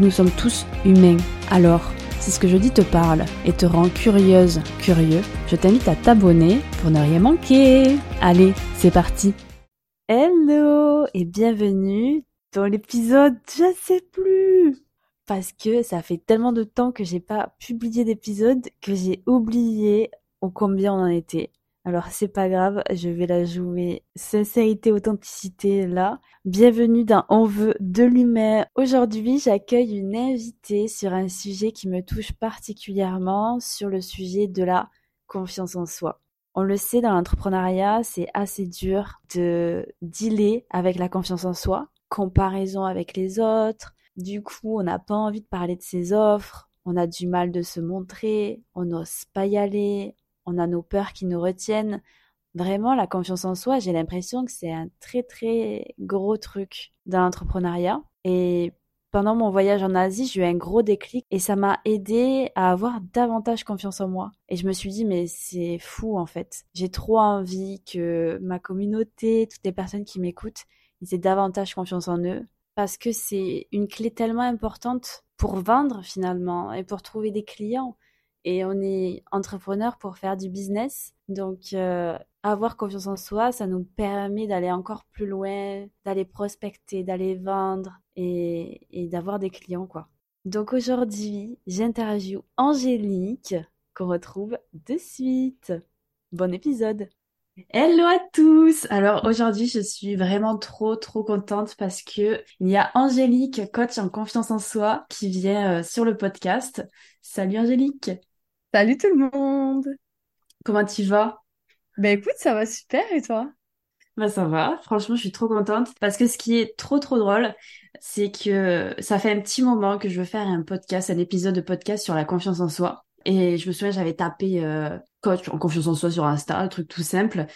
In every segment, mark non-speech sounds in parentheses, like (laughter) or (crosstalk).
nous sommes tous humains. Alors, si ce que je dis te parle et te rend curieuse, curieux, je t'invite à t'abonner pour ne rien manquer. Allez, c'est parti. Hello et bienvenue dans l'épisode je sais plus parce que ça fait tellement de temps que j'ai pas publié d'épisode que j'ai oublié au combien on en était. Alors c'est pas grave, je vais la jouer sincérité, authenticité là. Bienvenue dans On veut de l'humain. Aujourd'hui j'accueille une invitée sur un sujet qui me touche particulièrement, sur le sujet de la confiance en soi. On le sait dans l'entrepreneuriat, c'est assez dur de dealer avec la confiance en soi, comparaison avec les autres. Du coup, on n'a pas envie de parler de ses offres, on a du mal de se montrer, on n'ose pas y aller, on a nos peurs qui nous retiennent. Vraiment, la confiance en soi, j'ai l'impression que c'est un très très gros truc dans l'entrepreneuriat. Et pendant mon voyage en Asie, j'ai eu un gros déclic et ça m'a aidé à avoir davantage confiance en moi. Et je me suis dit, mais c'est fou en fait. J'ai trop envie que ma communauté, toutes les personnes qui m'écoutent, ils aient davantage confiance en eux. Parce que c'est une clé tellement importante pour vendre finalement et pour trouver des clients et on est entrepreneur pour faire du business. Donc, euh, avoir confiance en soi, ça nous permet d'aller encore plus loin, d'aller prospecter, d'aller vendre et, d'avoir des clients, quoi. Donc aujourd'hui, j'interviewe Angélique, qu'on retrouve de suite. Bon épisode Hello à tous! Alors aujourd'hui, je suis vraiment trop trop contente parce que il y a Angélique, coach en confiance en soi, qui vient euh, sur le podcast. Salut Angélique! Salut tout le monde. Comment tu vas? Ben écoute, ça va super et toi? Bah ça va, franchement je suis trop contente parce que ce qui est trop trop drôle, c'est que ça fait un petit moment que je veux faire un podcast, un épisode de podcast sur la confiance en soi. Et je me souviens, j'avais tapé euh, coach en confiance en soi sur Insta, un truc tout simple.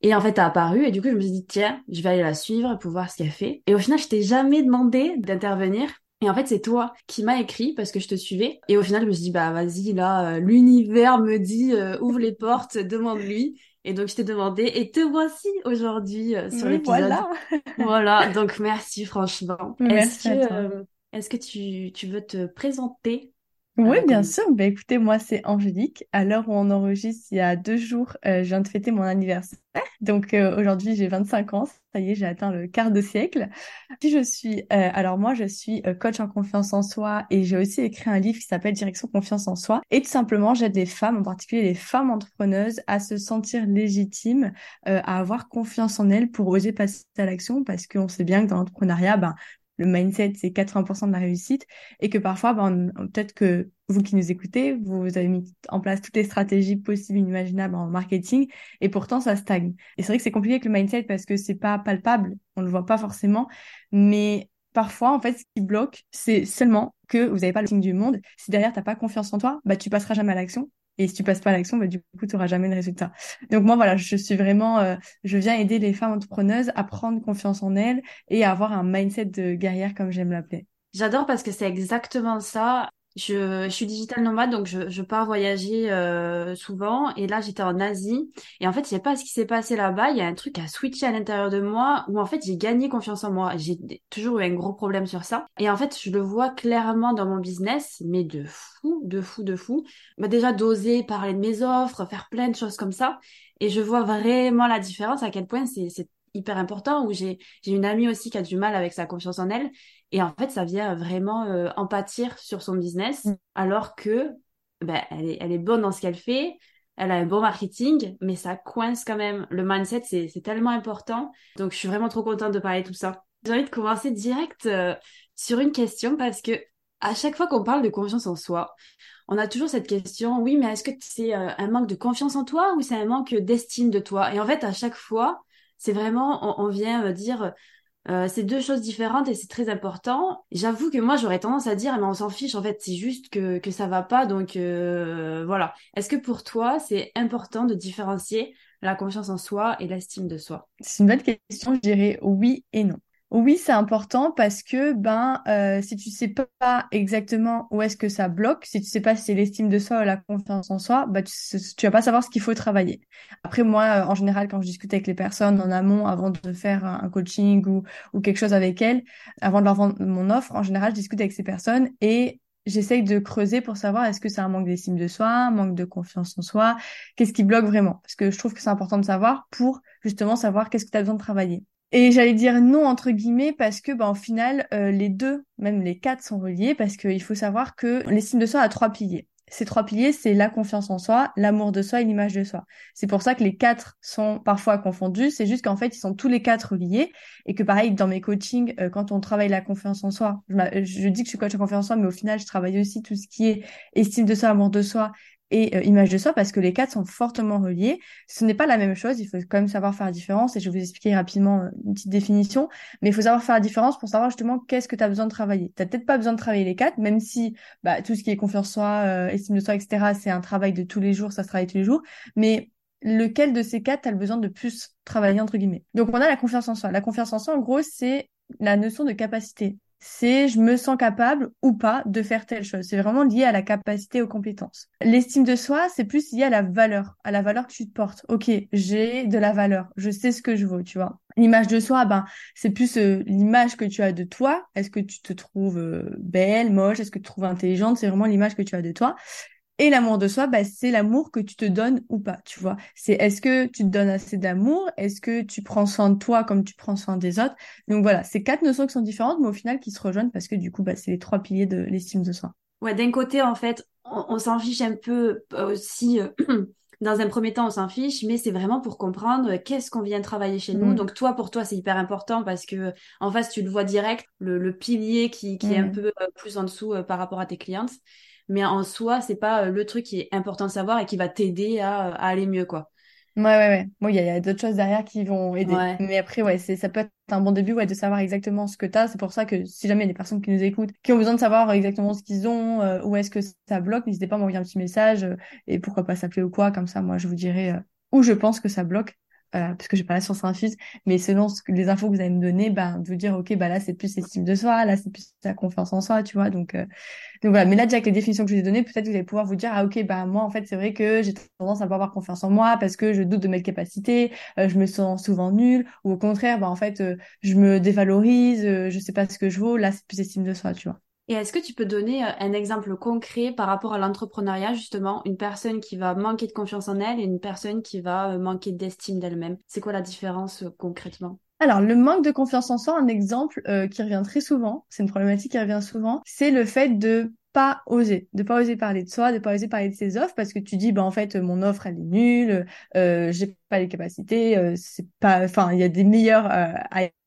Et en fait, t'as apparu et du coup, je me suis dit, tiens, je vais aller la suivre pour voir ce qu'elle fait. Et au final, je t'ai jamais demandé d'intervenir. Et en fait, c'est toi qui m'as écrit parce que je te suivais. Et au final, je me suis dit, bah vas-y, là, euh, l'univers me dit, euh, ouvre les portes, demande-lui. Et donc, je t'ai demandé, et te voici aujourd'hui euh, sur l'épisode. Voilà. (laughs) voilà, donc merci franchement. Merci est-ce que, est-ce que tu, tu veux te présenter? Oui, la bien sûr. Ben écoutez, moi c'est Angélique. À l'heure où on enregistre, il y a deux jours, euh, je viens de fêter mon anniversaire. Donc euh, aujourd'hui, j'ai 25 ans. Ça y est, j'ai atteint le quart de siècle. Puis je suis, euh, alors moi, je suis euh, coach en confiance en soi et j'ai aussi écrit un livre qui s'appelle Direction confiance en soi. Et tout simplement, j'aide les femmes, en particulier les femmes entrepreneuses, à se sentir légitimes, euh, à avoir confiance en elles pour oser passer à l'action parce qu'on sait bien que dans l'entrepreneuriat, ben le mindset, c'est 80% de la réussite et que parfois, ben, peut-être que vous qui nous écoutez, vous avez mis en place toutes les stratégies possibles, inimaginables en marketing et pourtant ça stagne. Et c'est vrai que c'est compliqué avec le mindset parce que c'est pas palpable, on le voit pas forcément, mais parfois, en fait, ce qui bloque, c'est seulement que vous n'avez pas le signe du monde. Si derrière, t'as pas confiance en toi, bah, tu passeras jamais à l'action. Et si tu passes pas à l'action, bah, du coup, tu auras jamais de résultat. Donc moi, voilà, je suis vraiment, euh, je viens aider les femmes entrepreneuses à prendre confiance en elles et à avoir un mindset de guerrière, comme j'aime l'appeler. J'adore parce que c'est exactement ça. Je, je suis digital nomade, donc je, je pars voyager euh, souvent. Et là, j'étais en Asie. Et en fait, je sais pas ce qui s'est passé là-bas. Il y a un truc à switcher à l'intérieur de moi où en fait, j'ai gagné confiance en moi. J'ai toujours eu un gros problème sur ça. Et en fait, je le vois clairement dans mon business, mais de fou, de fou, de fou. Bah, déjà, d'oser parler de mes offres, faire plein de choses comme ça. Et je vois vraiment la différence, à quel point c'est hyper important. Où j'ai une amie aussi qui a du mal avec sa confiance en elle. Et en fait, ça vient vraiment euh, en pâtir sur son business, Mm. alors que ben, elle est, elle est bonne dans ce qu'elle fait, elle a un bon marketing, mais ça coince quand même. Le mindset, c'est, c'est tellement important. Donc, je suis vraiment trop contente de parler de tout ça. J'ai envie de commencer direct euh, sur une question parce que à chaque fois qu'on parle de confiance en soi, on a toujours cette question, oui, mais est-ce que c'est euh, un manque de confiance en toi ou c'est un manque d'estime de toi? Et en fait, à chaque fois, c'est vraiment, on, on vient euh, dire Euh, c'est deux choses différentes et c'est très important. J'avoue que moi j'aurais tendance à dire mais on s'en fiche en fait c'est juste que que ça va pas donc euh, voilà. Est-ce que pour toi c'est important de différencier la confiance en soi et l'estime de soi? C'est une bonne question, je dirais oui et non. Oui, c'est important parce que ben euh, si tu sais pas exactement où est-ce que ça bloque, si tu sais pas si c'est l'estime de soi ou la confiance en soi, bah tu, tu vas pas savoir ce qu'il faut travailler. Après moi, euh, en général, quand je discute avec les personnes en amont, avant de faire un coaching ou, ou quelque chose avec elles, avant de leur vendre mon offre, en général, je discute avec ces personnes et j'essaye de creuser pour savoir est-ce que c'est un manque d'estime de soi, un manque de confiance en soi, qu'est-ce qui bloque vraiment? Parce que je trouve que c'est important de savoir pour justement savoir qu'est-ce que tu as besoin de travailler. Et j'allais dire non entre guillemets parce que bah, au final euh, les deux, même les quatre sont reliés parce qu'il faut savoir que l'estime de soi a trois piliers. Ces trois piliers, c'est la confiance en soi, l'amour de soi et l'image de soi. C'est pour ça que les quatre sont parfois confondus. C'est juste qu'en fait, ils sont tous les quatre reliés et que pareil, dans mes coachings, euh, quand on travaille la confiance en soi, je, je, dis que je suis coach en confiance en soi, mais au final, je travaille aussi tout ce qui est estime de soi, amour de soi et euh, image de soi parce que les quatre sont fortement reliés. Ce n'est pas la même chose, il faut quand même savoir faire la différence et je vais vous expliquer rapidement euh, une petite définition, mais il faut savoir faire la différence pour savoir justement qu'est-ce que tu as besoin de travailler. Tu peut-être pas besoin de travailler les quatre, même si bah, tout ce qui est confiance en soi, euh, estime de soi, etc., c'est un travail de tous les jours, ça se travaille tous les jours, mais lequel de ces quatre tu as besoin de plus travailler entre guillemets? Donc on a la confiance en soi. La confiance en soi, en gros, c'est la notion de capacité c'est je me sens capable ou pas de faire telle chose. C'est vraiment lié à la capacité, aux compétences. L'estime de soi, c'est plus lié à la valeur, à la valeur que tu te portes. Ok, j'ai de la valeur, je sais ce que je vaux, tu vois. L'image de soi, ben c'est plus euh, l'image que tu as de toi. Est-ce que tu te trouves euh, belle, moche? Est-ce que tu te trouves intelligente? C'est vraiment l'image que tu as de toi. Et l'amour de soi, bah, c'est l'amour que tu te donnes ou pas, tu vois. C'est est-ce que tu te donnes assez d'amour? Est-ce que tu prends soin de toi comme tu prends soin des autres? Donc voilà, c'est quatre notions qui sont différentes, mais au final qui se rejoignent parce que du coup, bah, c'est les trois piliers de l'estime de soi. Ouais, d'un côté, en fait, on, s'en fiche un peu euh, aussi. Euh, (clears throat) dans un premier temps, on s'en fiche, mais c'est vraiment pour comprendre qu'est-ce qu'on vient travailler chez nous. Mm. Donc toi, pour toi, c'est hyper important parce que en face, tu le vois direct, le, pilier qui, qui est un peu euh, plus en dessous par rapport à tes clientes mais en soi, c'est pas euh, le truc qui est important de savoir et qui va t'aider à, à, aller mieux, quoi. Ouais, ouais, ouais. Bon, il y a, d'autres choses derrière qui vont aider. Mais après, ouais, c'est, ça peut être un bon début, ouais, de savoir exactement ce que tu as. C'est pour ça que si jamais il y a des personnes qui nous écoutent, qui ont besoin de savoir exactement ce qu'ils ont, euh, où est-ce que ça bloque, n'hésitez pas à m'envoyer un petit message, euh, et pourquoi pas s'appeler ou quoi. Comme ça, moi, je vous dirai où je pense que ça bloque. Euh, parce que j'ai pas la science infuse, mais selon que, les infos que vous allez me donner, ben, vous dire, ok, bah là, c'est plus l'estime de soi, là, c'est plus la confiance en soi, tu vois. Donc, euh, donc voilà. Mais là, déjà avec les définitions que je vous ai données, peut-être vous allez pouvoir vous dire, ah, ok, bah, moi, en fait, c'est vrai que j'ai tendance à pas avoir confiance en moi parce que je doute de mes capacités, euh, je me sens souvent nulle, ou au contraire, bah, en fait, je me dévalorise, je sais pas ce que je vaux, là, c'est plus l'estime de soi, tu vois. Est-ce que tu peux donner euh, un exemple concret par rapport à l'entrepreneuriat, justement, une personne qui va manquer de confiance en elle et une personne qui va euh, manquer d'estime d'elle-même. C'est quoi la différence euh, concrètement? Alors, le manque de confiance en soi, un exemple qui revient très souvent, c'est une problématique qui revient souvent, c'est le fait de pas oser, de pas oser parler de soi, de pas oser parler de ses offres parce que tu dis bah en fait mon offre elle est nulle, j'ai pas les capacités, c'est pas, enfin il y a des meilleurs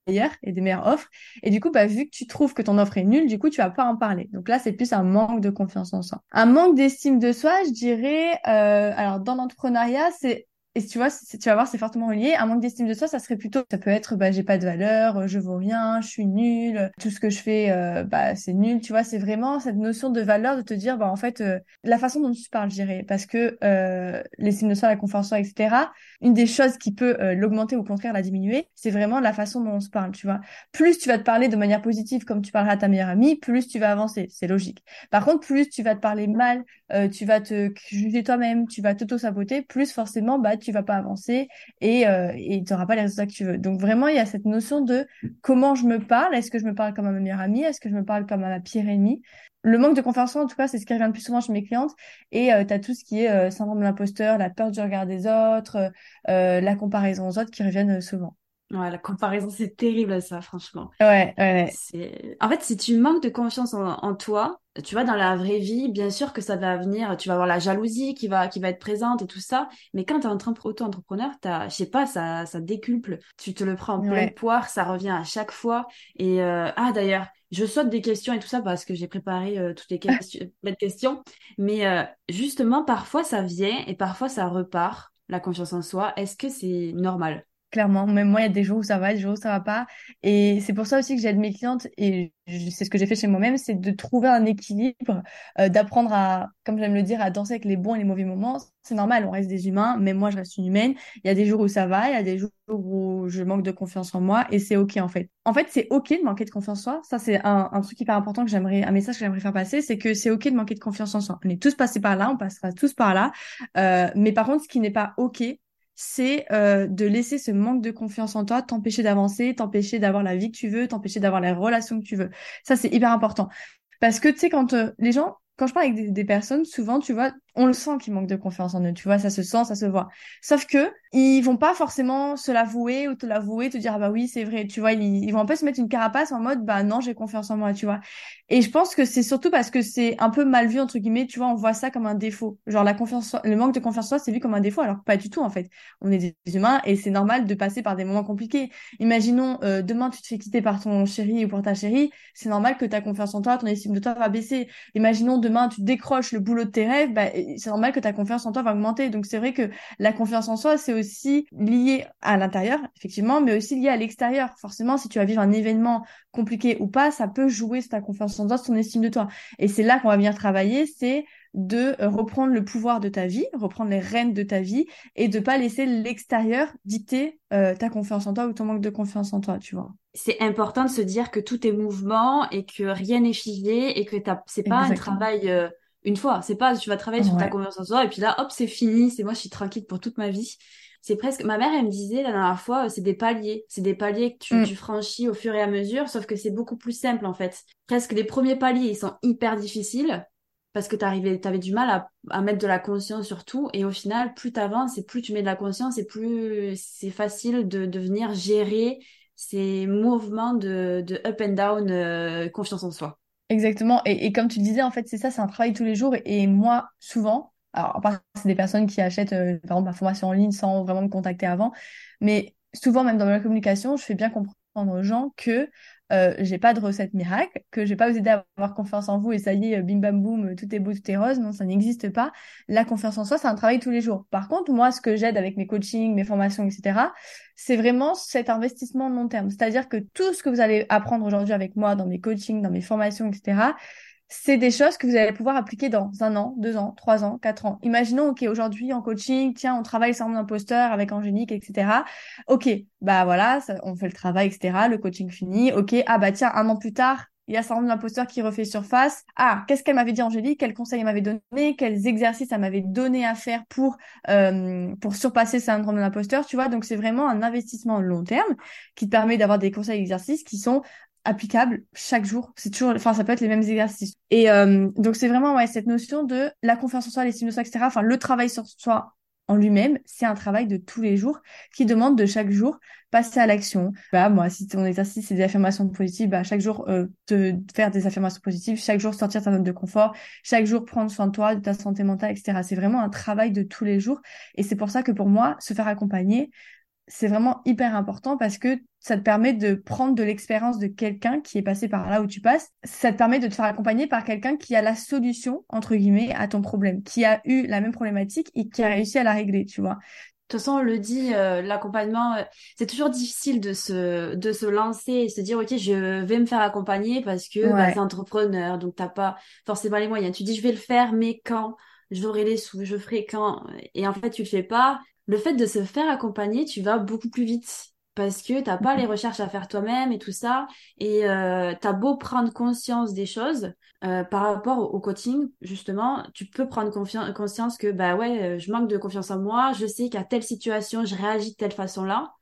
et des meilleures offres. Et du coup, bah, vu que tu trouves que ton offre est nulle, du coup, tu vas pas en parler. Donc là, c'est plus un manque de confiance en soi. Un manque d'estime de soi, je dirais, euh, alors dans l'entrepreneuriat, c'est et tu vois, tu vas voir, c'est fortement relié. Un manque d'estime de soi, ça serait plutôt, ça peut être, bah, j'ai pas de valeur, je vaux rien, je suis nulle, tout ce que je fais, euh, bah, c'est nul. Tu vois, c'est vraiment cette notion de valeur de te dire, bah, en fait, euh, la façon dont tu parles, je parce que euh, l'estime de soi, la confiance en soi, etc. Une des choses qui peut euh, l'augmenter ou au contraire la diminuer, c'est vraiment la façon dont on se parle. Tu vois, plus tu vas te parler de manière positive, comme tu parleras à ta meilleure amie, plus tu vas avancer. C'est logique. Par contre, plus tu vas te parler mal, tu vas te juger toi-même, tu vas t'auto-saboter, plus forcément, bah, tu vas pas avancer et euh, et tu n'auras pas les résultats que tu veux. Donc vraiment, il y a cette notion de comment je me parle. Est-ce que je me parle comme à ma meilleure amie? Est-ce que je me parle comme à ma pire ennemie? Le manque de confiance en tout cas, c'est ce qui revient le plus souvent chez mes clientes. Et euh, tout ce qui est euh, syndrome de l'imposteur, la peur du regard des autres, la comparaison aux autres qui reviennent souvent. Ouais, la comparaison, c'est terrible ça, franchement. Ouais, ouais. C'est... En fait, si tu manques de confiance en, toi, tu vois, dans la vraie vie, bien sûr que ça va venir, tu vas avoir la jalousie qui va, qui va être présente et tout ça. Mais quand tu es en auto-entrepreneur, t'as, je sais pas, ça, ça déculpe. Tu te le prends en pleine poire, ça revient à chaque fois. Et, euh... ah, d'ailleurs, je saute des questions et tout ça parce que j'ai préparé euh, toutes les (laughs) questions, questions. Mais euh, justement, parfois ça vient et parfois ça repart, la confiance en soi. Est-ce que c'est normal? Clairement. Même moi, il y a des jours où ça va, des jours où ça va pas. Et c'est pour ça aussi que j'aide mes clientes, et c'est ce que j'ai fait chez moi-même, c'est de trouver un équilibre, euh, d'apprendre à, comme j'aime le dire, à danser avec les bons et les mauvais moments. C'est normal, on reste des humains, mais moi, je reste une humaine. Il y a des jours où ça va, il y a des jours où je manque de confiance en moi, et c'est OK, en fait. En fait, c'est OK de manquer de confiance en soi. Ça, c'est un, truc hyper important que j'aimerais, un message que j'aimerais faire passer, c'est que c'est OK de manquer de confiance en soi. On est tous passés par là, on passera tous par là. Euh, mais par contre, ce qui n'est pas OK, c'est euh, de laisser ce manque de confiance en toi t'empêcher d'avancer, t'empêcher d'avoir la vie que tu veux, t'empêcher d'avoir les relations que tu veux. Ça, c'est hyper important. Parce que, tu sais, quand euh, les gens, quand je parle avec des, des, personnes, souvent, tu vois, on le sent qu'ils manquent de confiance en eux, tu vois, ça se sent, ça se voit. Sauf que ils vont pas forcément se l'avouer ou te l'avouer, te dire ah bah oui c'est vrai, tu vois, ils, vont un peu se mettre une carapace en mode bah non j'ai confiance en moi, tu vois. Et je pense que c'est surtout parce que c'est un peu mal vu entre guillemets, tu vois, on voit ça comme un défaut, genre la confiance, le manque de confiance en soi c'est vu comme un défaut, alors pas du tout en fait. On est des humains et c'est normal de passer par des moments compliqués. Imaginons euh, demain tu te fais quitter par ton chéri ou pour ta chérie, c'est normal que ta confiance en toi, ton estime de toi va baisser. Imaginons demain tu décroches le boulot de tes rêves, bah c'est normal que ta confiance en toi va augmenter. Donc c'est vrai que la confiance en soi, c'est aussi lié à l'intérieur, effectivement, mais aussi lié à l'extérieur. Forcément, si tu vas vivre un événement compliqué ou pas, ça peut jouer sur ta confiance en toi, sur ton estime de toi. Et c'est là qu'on va venir travailler, c'est de reprendre le pouvoir de ta vie, reprendre les rênes de ta vie et de pas laisser l'extérieur dicter euh, ta confiance en toi ou ton manque de confiance en toi, tu vois. C'est important de se dire que tout est mouvement et que rien n'est figé et que c'est pas un travail euh, une fois. C'est pas, tu vas travailler sur ta confiance en toi et puis là, hop, c'est fini. C'est moi, je suis tranquille pour toute ma vie. C'est presque, ma mère, elle me disait la dernière fois, c'est des paliers. C'est des paliers que tu, mm. tu, franchis au fur et à mesure, sauf que c'est beaucoup plus simple, en fait. Presque les premiers paliers, ils sont hyper difficiles parce que t'arrivais, t'avais du mal à, à, mettre de la conscience sur tout. Et au final, plus t'avances et plus tu mets de la conscience et plus c'est facile de, de venir gérer ces mouvements de, de up and down, euh, confiance en soi. Exactement. Et, comme tu disais, en fait, c'est ça, c'est un travail tous les jours. Et moi, souvent, alors, part, c'est des personnes qui achètent, euh, par exemple, ma formation en ligne sans vraiment me contacter avant. Mais souvent, même dans ma communication, je fais bien comprendre aux gens que euh, j'ai pas de recette miracle, que j'ai pas vous aider à avoir confiance en vous et ça y est, bim bam boum, tout est beau, tout est rose. Non, ça n'existe pas. La confiance en soi, c'est un travail tous les jours. Par contre, moi, ce que j'aide avec mes coachings, mes formations, etc., c'est vraiment cet investissement long terme. C'est-à-dire que tout ce que vous allez apprendre aujourd'hui avec moi dans mes coachings, dans mes formations, etc., c'est des choses que vous allez pouvoir appliquer dans un an, deux ans, trois ans, quatre ans. Imaginons, OK, aujourd'hui en coaching, tiens, on travaille sans imposteur avec Angélique, etc. OK, bah voilà, on fait le travail, etc. Le coaching fini. OK, ah bah tiens, un an plus tard, il y a syndrome de l'imposteur qui refait surface. Ah, qu'est-ce qu'elle m'avait dit Angélique? Quels conseils elle m'avait donné Quels exercices elle m'avait donné à faire pour euh, pour surpasser ce syndrome de l'imposteur Tu vois, donc c'est vraiment un investissement long terme qui te permet d'avoir des conseils exercices qui sont applicable chaque jour. C'est toujours, enfin, ça peut être les mêmes exercices. Et euh, donc, c'est vraiment ouais, cette notion de la confiance en soi, l'estime de soi, etc. Enfin, le travail sur soi en lui-même, c'est un travail de tous les jours qui demande de chaque jour passer à l'action. Bah, moi, si ton exercice, c'est des affirmations positives, bah, chaque jour, euh, te faire des affirmations positives, chaque jour sortir ta zone de confort, chaque jour prendre soin de toi, de ta santé mentale, etc. C'est vraiment un travail de tous les jours. Et c'est pour ça que pour moi, se faire accompagner, c'est vraiment hyper important parce que ça te permet de prendre de l'expérience de quelqu'un qui est passé par là où tu passes. Ça te permet de te faire accompagner par quelqu'un qui a la solution, entre guillemets, à ton problème, qui a eu la même problématique et qui a réussi à la régler, tu vois. De toute façon, on le dit, euh, l'accompagnement, euh, c'est toujours difficile de se, de se lancer et se dire, OK, je vais me faire accompagner parce que bah, c'est entrepreneur, donc t'as pas forcément les moyens. Tu dis, je vais le faire, mais quand? J'aurai les sous, je ferai quand? Et en fait, tu le fais pas le fait de se faire accompagner, tu vas beaucoup plus vite parce que t'as pas les mhm. recherches à faire toi-même et tout ça. Et euh, t'as beau prendre conscience des choses euh, par rapport au, coaching justement tu peux prendre conscience que bah ouais euh, je manque de confiance en moi je sais qu'à telle situation je réagis de telle façon là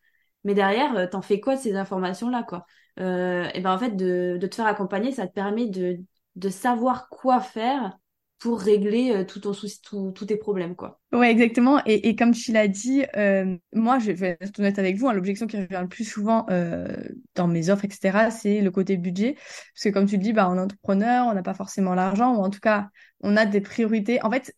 mais derrière euh, t'en fais quoi de ces informations là quoi? Euh, et ben en fait de, de te faire accompagner ça te permet de de savoir quoi faire pour régler euh, tout ton souci, tous tes problèmes, quoi. Ouais, exactement. Et, comme tu l'as dit, euh, moi, je vais être honnête avec vous, hein, l'objection qui revient le plus souvent euh, dans mes offres, etc., c'est le côté budget. Parce que comme tu le dis, bah, on est entrepreneur, on n'a pas forcément l'argent, ou en tout cas, on a des priorités. En fait,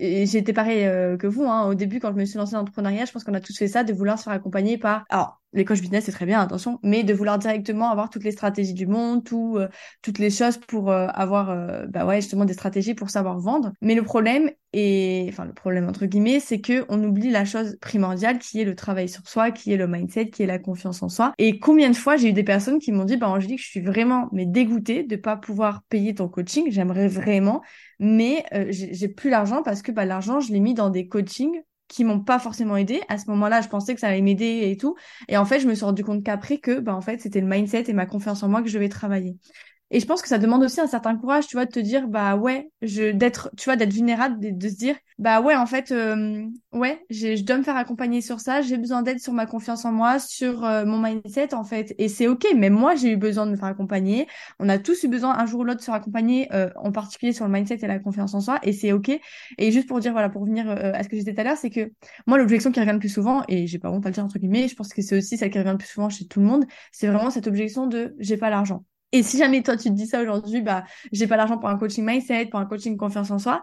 j'ai été pareil que vous. Hein, au début, quand je me suis lancée dans l'entrepreneuriat, je pense qu'on a tous fait ça, de vouloir se faire accompagner par... Alors, les coachs business c'est très bien attention mais de vouloir directement avoir toutes les stratégies du monde tout euh, toutes les choses pour euh, avoir euh, bah ouais justement des stratégies pour savoir vendre. Mais le problème et enfin le problème entre guillemets c'est que on oublie la chose primordiale qui est le travail sur soi qui est le mindset qui est la confiance en soi. Et combien de fois j'ai eu des personnes qui m'ont dit bah Angélique je suis vraiment mais dégoûtée de pas pouvoir payer ton coaching j'aimerais vraiment mais j'ai plus l'argent parce que bah l'argent je l'ai mis dans des coachings qui m'ont pas forcément aidé. À ce moment-là, je pensais que ça allait m'aider et tout. Et en fait, je me suis rendu compte qu'après que, bah, en fait, c'était le mindset et ma confiance en moi que je devais travailler. Et je pense que ça demande aussi un certain courage, tu vois, de te dire, bah ouais, je d'être, tu vois, d'être vulnérable, de, se dire, bah ouais, en fait, euh, ouais, je dois me faire accompagner sur ça, j'ai besoin d'aide sur ma confiance en moi, sur euh, mon mindset, en fait. Et c'est ok, mais moi, j'ai eu besoin de me faire accompagner. On a tous eu besoin un jour ou l'autre de se faire accompagner, euh, en particulier sur le mindset et la confiance en soi, et c'est ok. Et juste pour dire, voilà, pour revenir à ce que j'étais tout à l'heure, c'est que moi, l'objection qui revient le plus souvent, et j'ai pas honte à le dire entre guillemets, je pense que c'est aussi celle qui revient le plus souvent chez tout le monde, c'est vraiment cette objection de j'ai pas l'argent. Et si jamais toi tu te dis ça aujourd'hui, bah j'ai pas l'argent pour un coaching mindset, pour un coaching confiance en soi.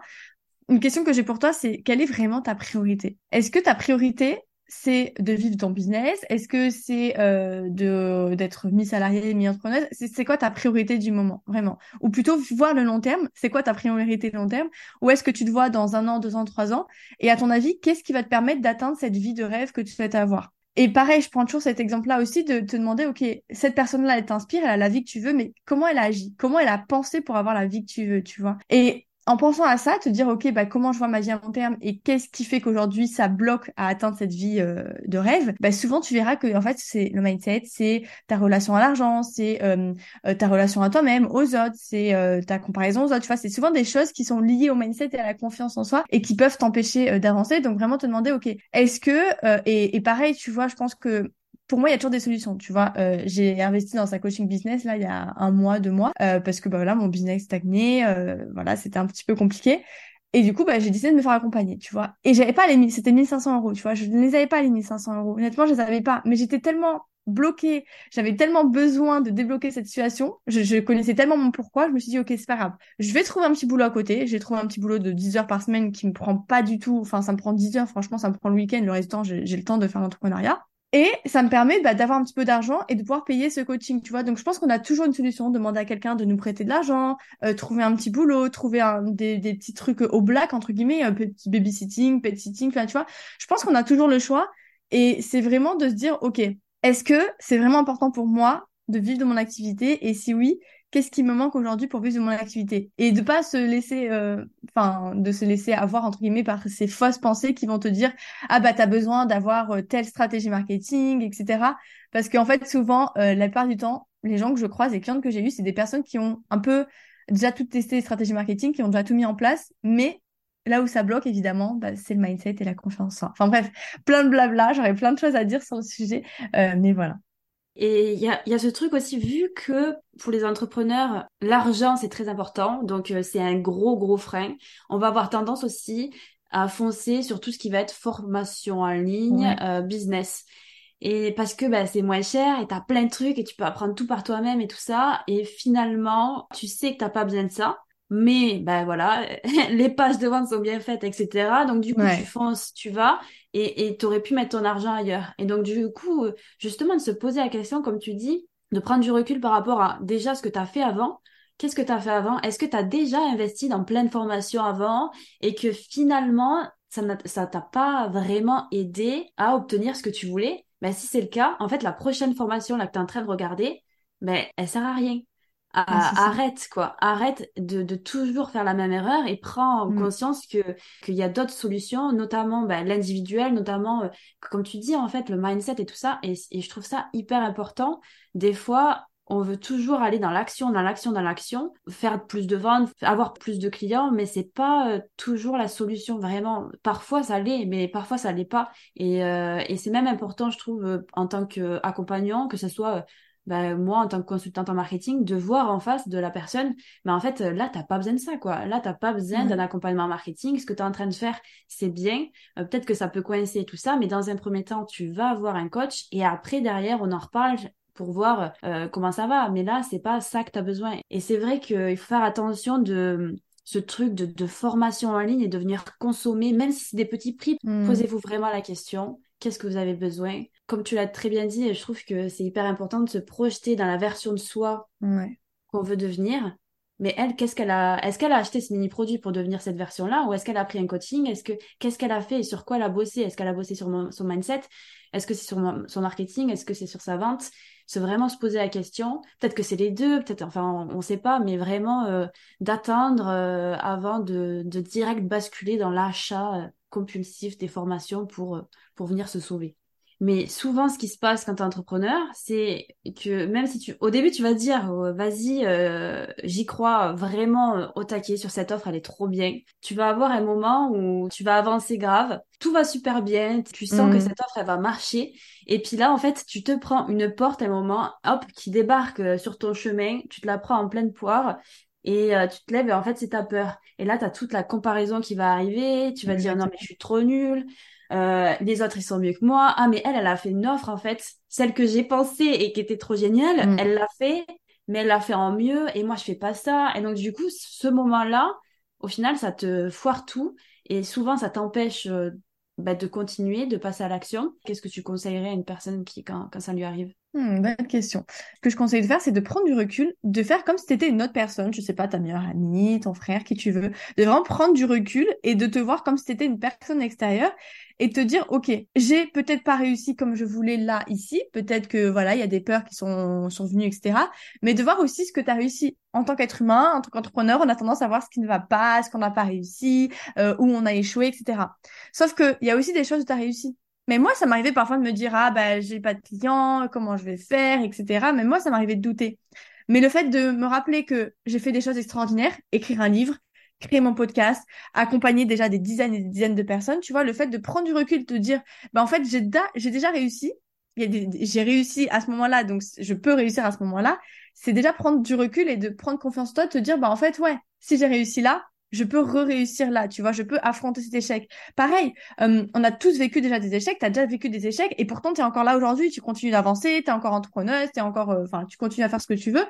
Une question que j'ai pour toi, c'est quelle est vraiment ta priorité? Est-ce que ta priorité c'est de vivre ton business? Est-ce que c'est euh, de d'être mi-salarié, mi-entrepreneuse? C'est quoi ta priorité du moment, vraiment? Ou plutôt voir le long terme, c'est quoi ta priorité long terme? Ou est-ce que tu te vois dans un an, deux ans, trois ans? Et à ton avis, qu'est-ce qui va te permettre d'atteindre cette vie de rêve que tu souhaites avoir? Et pareil, je prends toujours cet exemple-là aussi de te demander, OK, cette personne-là, elle t'inspire, elle a la vie que tu veux, mais comment elle a agi? Comment elle a pensé pour avoir la vie que tu veux, tu vois? Et en pensant à ça, te dire ok, bah comment je vois ma vie à long terme et qu'est-ce qui fait qu'aujourd'hui ça bloque à atteindre cette vie euh, de rêve, bah souvent tu verras que en fait c'est le mindset, c'est ta relation à l'argent, c'est euh, euh, ta relation à toi-même, aux autres, c'est ta comparaison aux autres. Tu vois, c'est souvent des choses qui sont liées au mindset et à la confiance en soi et qui peuvent t'empêcher d'avancer. Donc vraiment te demander ok, est-ce que et pareil, tu vois, je pense que pour moi, il y a toujours des solutions. Tu vois, euh, j'ai investi dans un coaching business là il y a un mois, deux mois, euh, parce que bah voilà, mon business stagnait, euh, voilà, c'était un petit peu compliqué. Et du coup, bah, j'ai décidé de me faire accompagner, tu vois. Et j'avais pas les 1000, c'était 1500 euros, tu vois. Je ne les avais pas les 1500 euros. Honnêtement, je les avais pas. Mais j'étais tellement bloquée, j'avais tellement besoin de débloquer cette situation. Je, je, connaissais tellement mon pourquoi. Je me suis dit, ok, c'est pas grave. Je vais trouver un petit boulot à côté. J'ai trouvé un petit boulot de 10 heures par semaine qui me prend pas du tout. Enfin, ça me prend 10 heures. Franchement, ça me prend le week-end. Le temps, j'ai le temps de faire l'entrepreneuriat. Et ça me permet bah, d'avoir un petit peu d'argent et de pouvoir payer ce coaching, tu vois. Donc, je pense qu'on a toujours une solution. Demander à quelqu'un de nous prêter de l'argent, euh, trouver un petit boulot, trouver des, des, petits trucs au black, entre guillemets, un petit babysitting, pet sitting, tu vois. Je pense qu'on a toujours le choix. Et c'est vraiment de se dire, OK, est-ce que c'est vraiment important pour moi de vivre de mon activité? Et si oui, qu'est-ce qui me manque aujourd'hui pour vivre mon activité? Et de pas se laisser euh, enfin de se laisser avoir entre guillemets par ces fausses pensées qui vont te dire ah bah t'as besoin d'avoir euh, telle stratégie marketing etc parce qu'en fait souvent euh, la plupart du temps les gens que je croise et clientes que j'ai eu c'est des personnes qui ont un peu déjà tout testé les stratégies marketing qui ont déjà tout mis en place mais Là où ça bloque, évidemment, bah, c'est le mindset et la confiance en Enfin bref, plein de blabla, j'aurais plein de choses à dire sur le sujet, mais voilà. Et il y a, y a, ce truc aussi, vu que pour les entrepreneurs, l'argent, c'est très important, donc euh, c'est un gros, gros frein, on va avoir tendance aussi à foncer sur tout ce qui va être formation en ligne, euh, business. Et parce que bah, c'est moins cher et t'as plein de trucs et tu peux apprendre tout par toi-même et tout ça. Et finalement, tu sais que t'as pas besoin de ça mais ben voilà, (laughs) les pages de vente sont bien faites, etc. Donc du coup, tu fonces, tu vas, et tu aurais pu mettre ton argent ailleurs. Et donc du coup, justement, de se poser la question, comme tu dis, de prendre du recul par rapport à déjà ce que tu as fait avant. Qu'est-ce que tu as fait avant? Est-ce que tu as déjà investi dans plein de formations avant et que finalement, ça ne t'a pas vraiment aidé à obtenir ce que tu voulais? Ben, Si c'est le cas, en fait, la prochaine formation là, que tu es en train de regarder, ben, elle sert à rien arrête quoi, arrête de, de, toujours faire la même erreur et prends mm. conscience que qu'il y a d'autres solutions, notamment bah, l'individuel, notamment euh, comme tu dis en fait le mindset et tout ça. Et, et je trouve ça hyper important. Des fois, on veut toujours aller dans l'action, dans l'action, dans l'action, faire plus de ventes, avoir plus de clients, mais c'est pas euh, toujours la solution vraiment. Parfois ça l'est, mais parfois ça l'est pas. Et, euh, et c'est même important, je trouve, en tant qu'accompagnant, que ce soit bah, moi en tant que consultante en marketing de voir en face de la personne mais en fait là t'as pas besoin de ça quoi. Là t'as pas besoin d'un accompagnement marketing. Ce que tu es en train de faire c'est bien. Euh, peut-être que ça peut coincer tout ça mais dans un premier temps tu vas avoir un coach et après derrière on en reparle pour voir euh, comment ça va. Mais là c'est pas ça que tu as besoin. Et c'est vrai qu'il faut faire attention de ce truc de, de, formation en ligne et de venir consommer, même si c'est des petits prix, mm. posez-vous vraiment la question, qu'est-ce que vous avez besoin? Comme tu l'as très bien dit, je trouve que c'est hyper important de se projeter dans la version de soi qu'on veut devenir. Mais elle, qu'est-ce qu'elle a Est-ce qu'elle a acheté ce mini produit pour devenir cette version-là, ou est-ce qu'elle a pris un coaching? Est-ce que qu'est-ce qu'elle a fait et sur quoi elle a bossé? Est-ce qu'elle a bossé sur son mindset? Est-ce que c'est sur son marketing? Est-ce que c'est sur sa vente? Se vraiment se poser la question. Peut-être que c'est les deux. Peut-être, enfin, on ne sait pas, mais vraiment euh, d'attendre euh, avant de, de, direct basculer dans l'achat euh, compulsif des formations pour pour venir se sauver. Mais souvent, ce qui se passe quand tu es entrepreneur, c'est que même si tu, au début, tu vas dire, oh, vas-y, euh, j'y crois vraiment euh, au taquet sur cette offre, elle est trop bien. Tu vas avoir un moment où tu vas avancer grave, tout va super bien, tu sens que mmh. cette offre, elle va marcher. Et puis là, en fait, tu te prends une porte à un moment, hop, qui débarque euh, sur ton chemin, tu te la prends en pleine poire et tu te lèves et en fait c'est ta peur. Et là tu as toute la comparaison qui va arriver. Tu vas dire non mais je suis trop nulle euh, les autres ils sont mieux que moi. Ah mais elle, elle a fait une offre en fait, celle que j'ai pensée et qui était trop géniale, mm. elle l'a fait, mais elle l'a fait en mieux et moi je fais pas ça. Et donc du coup, ce moment-là, au final, ça te foire tout et souvent ça t'empêche euh, bah, de continuer, de passer à l'action. Qu'est-ce que tu conseillerais à une personne qui quand, quand ça lui arrive? Hmm, bonne question. Ce que je conseille de faire, c'est de prendre du recul, de faire comme si t'étais une autre personne, je sais pas, ta meilleure amie, ton frère, qui tu veux, de vraiment prendre du recul et de te voir comme si t'étais une personne extérieure et te dire, ok, j'ai peut-être pas réussi comme je voulais là, ici, peut-être que voilà, il y a des peurs qui sont, sont venues, etc. Mais de voir aussi ce que tu as réussi. En tant qu'être humain, en tant qu'entrepreneur, on a tendance à voir ce qui ne va pas, ce qu'on n'a pas réussi, euh, où on a échoué, etc. Sauf que il y a aussi des choses où tu as réussi. Mais moi, ça m'arrivait parfois de me dire, ah, bah, j'ai pas de clients, comment je vais faire, etc. Mais moi, ça m'arrivait de douter. Mais le fait de me rappeler que j'ai fait des choses extraordinaires, écrire un livre, créer mon podcast, accompagner déjà des dizaines et des dizaines de personnes, tu vois, le fait de prendre du recul, de dire, bah, en fait, j'ai, j'ai déjà réussi. J'ai réussi à ce moment-là, donc je peux réussir à ce moment-là. C'est déjà prendre du recul et de prendre confiance en toi, te dire, bah, en fait, ouais, si j'ai réussi là, je peux re-réussir là, tu vois, je peux affronter cet échec. Pareil, euh, on a tous vécu déjà des échecs, tu as déjà vécu des échecs, et pourtant tu es encore là aujourd'hui, tu continues d'avancer, tu es encore entrepreneuse, es encore, euh, enfin, tu continues à faire ce que tu veux.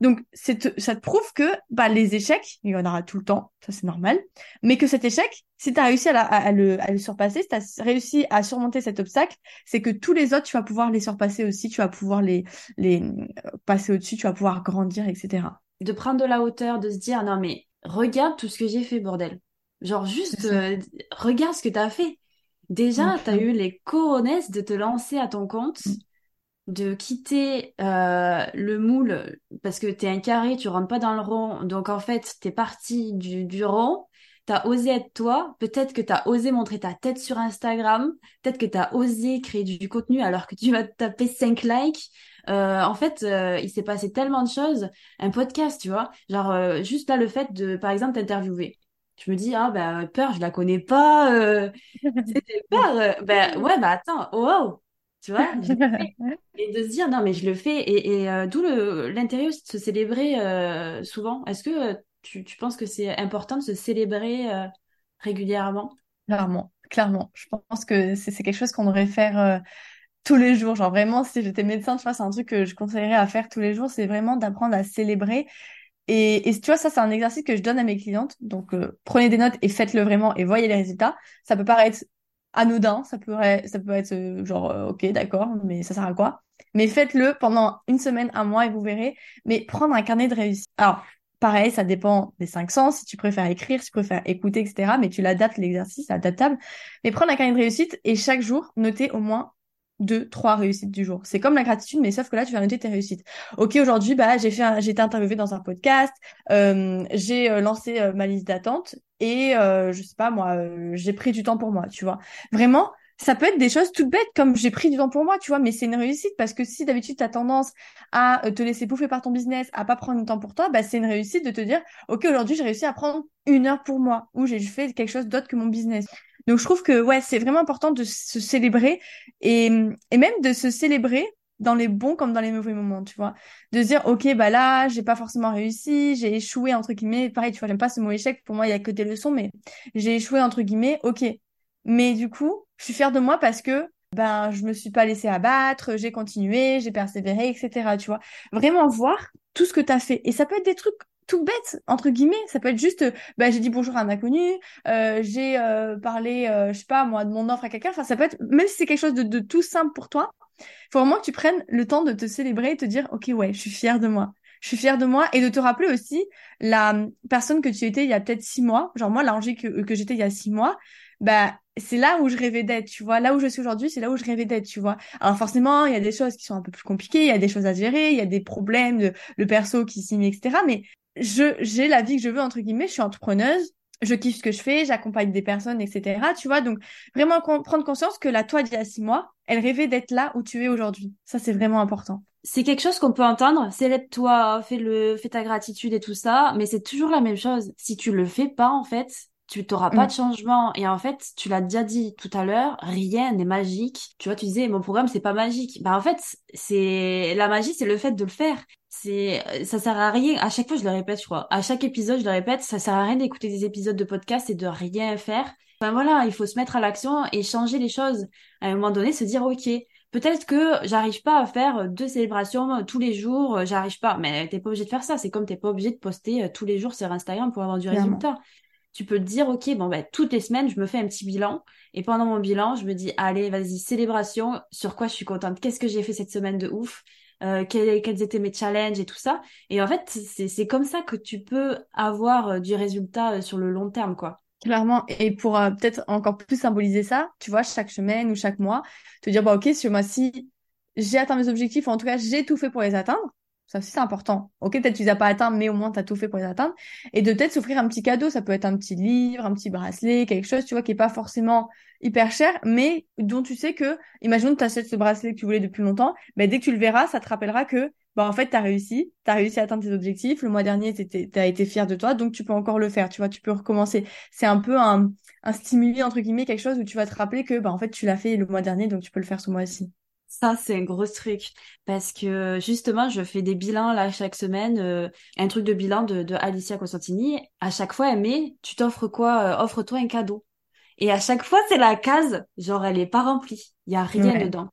Donc, ça te prouve que bah, les échecs, il y en aura tout le temps, ça c'est normal, mais que cet échec, si tu as réussi à, le, à le surpasser, si tu as réussi à surmonter cet obstacle, c'est que tous les autres, tu vas pouvoir les surpasser aussi, tu vas pouvoir les, les euh, passer au-dessus, tu vas pouvoir grandir, etc. De prendre de la hauteur, de se dire, non mais regarde tout ce que j'ai fait, bordel. Genre, juste, euh, regarde ce que tu as fait. Déjà, tu as eu les coronesses de te lancer à ton compte, mm. de quitter euh, le moule, parce que tu es un carré, tu rentres pas dans le rond. Donc, en fait, tu es parti du, du rond, tu as osé être toi. Peut-être que tu as osé montrer ta tête sur Instagram. Peut-être que tu as osé créer du, contenu alors que tu vas te taper 5 likes. Euh, en fait, euh, il s'est passé tellement de choses. Un podcast, tu vois, genre euh, juste là le fait de, par exemple, t'interviewer. Je me dis ah ben peur, je la connais pas. C'était peur. ben ouais, bah attends, oh, wow, tu vois. (laughs) Et de se dire non mais je le fais et, et d'où l'intérêt aussi de se célébrer souvent. Est-ce que tu, penses que c'est important de se célébrer régulièrement? Clairement, clairement. Je pense que c'est quelque chose qu'on devrait faire tous les jours. Genre vraiment, si j'étais médecin, tu vois, c'est un truc que je conseillerais à faire tous les jours, c'est vraiment d'apprendre à célébrer. Et, tu vois, ça, c'est un exercice que je donne à mes clientes. Donc, euh, prenez des notes et faites-le vraiment et voyez les résultats. Ça peut paraître anodin, ça pourrait, ça peut être euh, genre, euh, ok, d'accord, mais ça sert à quoi? Mais faites-le pendant une semaine, un mois et vous verrez. Mais prendre un carnet de réussite. Alors, pareil, ça dépend des cinq sens, si tu préfères écrire, si tu préfères écouter, etc. Mais tu l'adaptes, l'exercice, adaptable. Mais prendre un carnet de réussite et chaque jour, noter au moins deux, trois réussites du jour. C'est comme la gratitude, mais sauf que là, tu vas noter tes réussites. Ok, aujourd'hui, bah, j'ai fait, j'ai été interviewée dans un podcast, euh, j'ai euh, lancé euh, ma liste d'attente et je sais pas moi, j'ai pris du temps pour moi, tu vois. Vraiment, ça peut être des choses toutes bêtes comme j'ai pris du temps pour moi, tu vois, mais c'est une réussite parce que si d'habitude tu as tendance à te laisser bouffer par ton business, à pas prendre du temps pour toi, bah c'est une réussite de te dire OK, aujourd'hui, j'ai réussi à prendre une heure pour moi ou j'ai fait quelque chose d'autre que mon business. Donc je trouve que ouais, c'est vraiment important de se célébrer et, et même de se célébrer dans les bons comme dans les mauvais moments, tu vois. De se dire, ok, bah là, j'ai pas forcément réussi, j'ai échoué, entre guillemets. Pareil, tu vois, j'aime pas ce mot échec, pour moi, il y a que des leçons, mais j'ai échoué, entre guillemets, ok. Mais du coup, je suis fière de moi parce que, ben, je me suis pas laissée abattre, j'ai continué, j'ai persévéré, etc., tu vois. Vraiment voir tout ce que tu as fait. Et ça peut être des trucs tout bête entre guillemets ça peut être juste bah j'ai dit bonjour à un inconnu euh, j'ai euh, parlé euh, je sais pas moi de mon offre à quelqu'un enfin ça peut être même si c'est quelque chose de, tout simple pour toi faut vraiment que tu prennes le temps de te célébrer et te dire ok ouais je suis fière de moi je suis fière de moi et de te rappeler aussi la personne que tu étais il y a peut-être six mois genre moi l'Angers que, que j'étais il y a six mois bah c'est là où je rêvais d'être, tu vois. Là où je suis aujourd'hui, c'est là où je rêvais d'être, tu vois. Alors forcément, il y a des choses qui sont un peu plus compliquées, il y a des choses à gérer, il y a des problèmes de le perso qui s'y met, etc. Mais je j'ai la vie que je veux entre guillemets. Je suis entrepreneuse, je kiffe ce que je fais, j'accompagne des personnes, etc. Tu vois. Donc vraiment prendre conscience que la toi d'il y a six mois, elle rêvait d'être là où tu es aujourd'hui. Ça c'est vraiment important. C'est quelque chose qu'on peut entendre. C'est toi, fais le, fais ta gratitude et tout ça, mais c'est toujours la même chose. Si tu le fais pas, en fait, tu t'auras pas mm. de changement. Et en fait, tu l'as déjà dit tout à l'heure, rien n'est magique. Tu vois, tu disais, mon programme, c'est pas magique. Bah, en fait, c'est, la magie, c'est le fait de le faire. C'est, ça sert à rien. À chaque fois, je le répète, je crois. À chaque épisode, je le répète, ça sert à rien d'écouter des épisodes de podcast et de rien faire. Enfin, voilà, il faut se mettre à l'action et changer les choses. À un moment donné, se dire, OK, peut-être que j'arrive pas à faire deux célébrations tous les jours, j'arrive pas. Mais t'es pas obligé de faire ça. C'est comme t'es pas obligé de poster euh, tous les jours sur Instagram pour avoir du résultat tu peux te dire, OK, bon, ben, toutes les semaines, je me fais un petit bilan. Et pendant mon bilan, je me dis, allez, vas-y, célébration, sur quoi je suis contente, qu'est-ce que j'ai fait cette semaine de ouf, euh, quels, étaient mes challenges et tout ça. Et en fait, c'est comme ça que tu peux avoir euh, du résultat euh, sur le long terme, quoi. Clairement, et pour peut-être encore plus symboliser ça, tu vois, chaque semaine ou chaque mois, te dire, bah, ok, ce mois-ci, j'ai atteint mes objectifs, ou en tout cas, j'ai tout fait pour les atteindre. Ça aussi, c'est important. Ok, peut-être tu les as pas atteints, mais au moins tu as tout fait pour les atteindre. Et de peut-être s'offrir un petit cadeau. Ça peut être un petit livre, un petit bracelet, quelque chose, tu vois, qui est pas forcément hyper cher, mais dont tu sais que, imagine tu achètes ce bracelet que tu voulais depuis longtemps, ben, dès que tu le verras, ça te rappellera que, bah, en fait, tu as réussi. Tu as réussi à atteindre tes objectifs. Le mois dernier, tu as été fier de toi, donc tu peux encore le faire. Tu vois, tu peux recommencer. C'est un peu un, un stimuli, entre guillemets, quelque chose où tu vas te rappeler que, bah, en fait, tu l'as fait le mois dernier, donc tu peux le faire ce mois-ci. Ça, c'est un gros truc parce que justement, je fais des bilans là chaque semaine, euh, un truc de bilan de, de Alicia Costantini. À chaque fois, elle met, tu t'offres quoi euh, Offre-toi un cadeau. Et à chaque fois, c'est la case, genre elle est pas remplie, il y a rien dedans.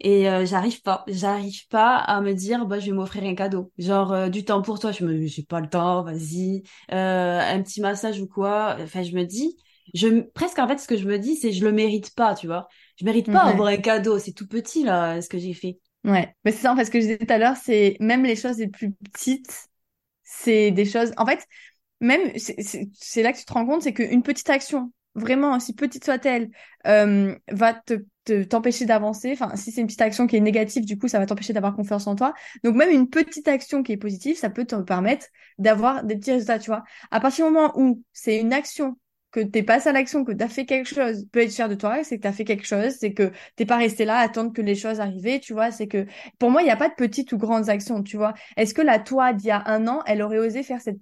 Et euh, j'arrive pas, j'arrive pas à me dire, bah je vais m'offrir un cadeau, genre du temps pour toi. Je me, j'ai pas le temps, vas-y, un petit massage ou quoi. Enfin, je me dis, je presque en fait, ce que je me dis, c'est je le mérite pas, tu vois je mérite pas d'avoir un cadeau. C'est tout petit, là, ce que j'ai fait. Ouais, mais c'est ça, en fait, ce que je disais tout à l'heure, c'est même les choses les plus petites, c'est des choses. En fait, même, c'est là que tu te rends compte, c'est qu'une petite action, vraiment, aussi petite soit-elle, euh, va te t'empêcher d'avancer. Enfin, si c'est une petite action qui est négative, du coup, ça va t'empêcher d'avoir confiance en toi. Donc, même une petite action qui est positive, ça peut te permettre d'avoir des petits résultats, tu vois. À partir du moment où c'est une action que t'es passé à l'action, que t'as fait quelque chose, peut être fier de toi, c'est que t'as fait quelque chose, c'est que t'es pas resté là à attendre que les choses arrivent, tu vois, c'est que, pour moi, il n'y a pas de petites ou grandes actions, tu vois. Est-ce que la toi d'il y a un an, elle aurait osé faire cette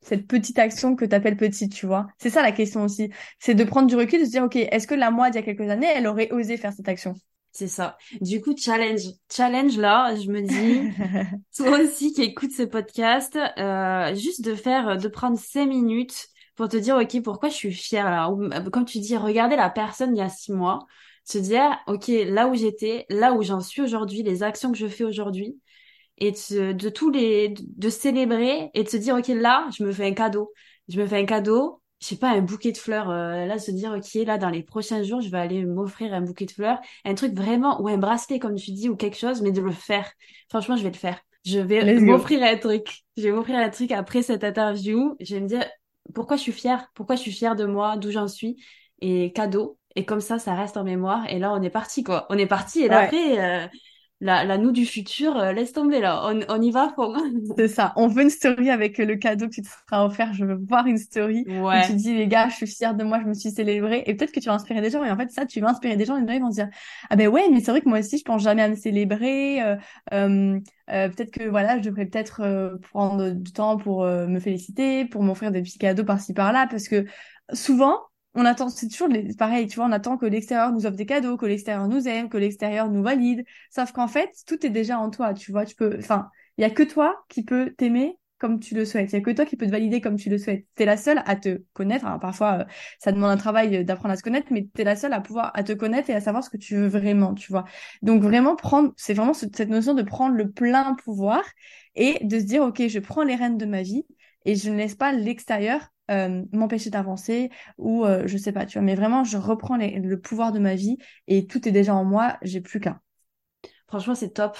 cette petite action que t'appelles petite, tu vois? C'est ça la question aussi. C'est de prendre du recul, de se dire, OK, est-ce que la moi d'il y a quelques années, elle aurait osé faire cette action? C'est ça. Du coup, challenge. Challenge là, je me dis, (laughs) toi aussi qui écoutes ce podcast, euh, juste de faire, de prendre cinq minutes pour te dire, OK, pourquoi je suis fière là? Euh, Comme tu dis, regarder la personne il y a six mois, se dire, OK, là où j'étais, là où j'en suis aujourd'hui, les actions que je fais aujourd'hui, et de, de, tous les, de célébrer et de se dire, OK, là, je me fais un cadeau. Je me fais un cadeau, je sais pas, un bouquet de fleurs, euh, là, se dire, OK, là, dans les prochains jours, je vais aller m'offrir un bouquet de fleurs, un truc vraiment, ou un bracelet, comme tu dis, ou quelque chose, mais de le faire. Franchement, je vais le faire. Je vais m'offrir un truc. Je vais m'offrir un truc après cette interview. Je vais me dire, pourquoi je suis fière, pourquoi je suis fière de moi, d'où j'en suis, et cadeau. Et comme ça, ça reste en mémoire. Et là, on est parti, quoi. On est parti. Et là, après, euh, la, la nous du futur, euh, laisse tomber, là. On, on y va, faut. (laughs) C'est ça. On veut une story avec le cadeau que tu te seras offert. Je veux voir une story ouais. où tu dis, les gars, je suis fière de moi, je me suis célébrée. Et peut-être que tu vas inspirer des gens. Et en fait, ça, tu vas inspirer des gens. Et les gens, ils vont se dire, ah ben ouais, mais c'est vrai que moi aussi, je pense jamais à me célébrer. Euh, euh, euh, peut-être que voilà, je devrais peut-être euh, prendre du temps pour euh, me féliciter, pour m'offrir des petits cadeaux par-ci par-là, parce que souvent, on attend, c'est toujours pareil, tu vois, on attend que l'extérieur nous offre des cadeaux, que l'extérieur nous aime, que l'extérieur nous valide. Sauf qu'en fait, tout est déjà en toi, tu vois, tu peux, enfin, il y a que toi qui peux t'aimer comme tu le souhaites. Il n'y a que toi qui peux te valider comme tu le souhaites. Tu es la seule à te connaître. Parfois, euh, ça demande un travail d'apprendre à se connaître, mais tu es la seule à pouvoir à te connaître et à savoir ce que tu veux vraiment, tu vois. Donc vraiment prendre, c'est vraiment cette notion de prendre le plein pouvoir et de se dire, OK, je prends les rênes de ma vie et je ne laisse pas l'extérieur euh, m'empêcher d'avancer ou euh, je sais pas, tu vois. Mais vraiment, je reprends le pouvoir de ma vie et tout est déjà en moi, j'ai plus qu'à. Franchement, c'est top.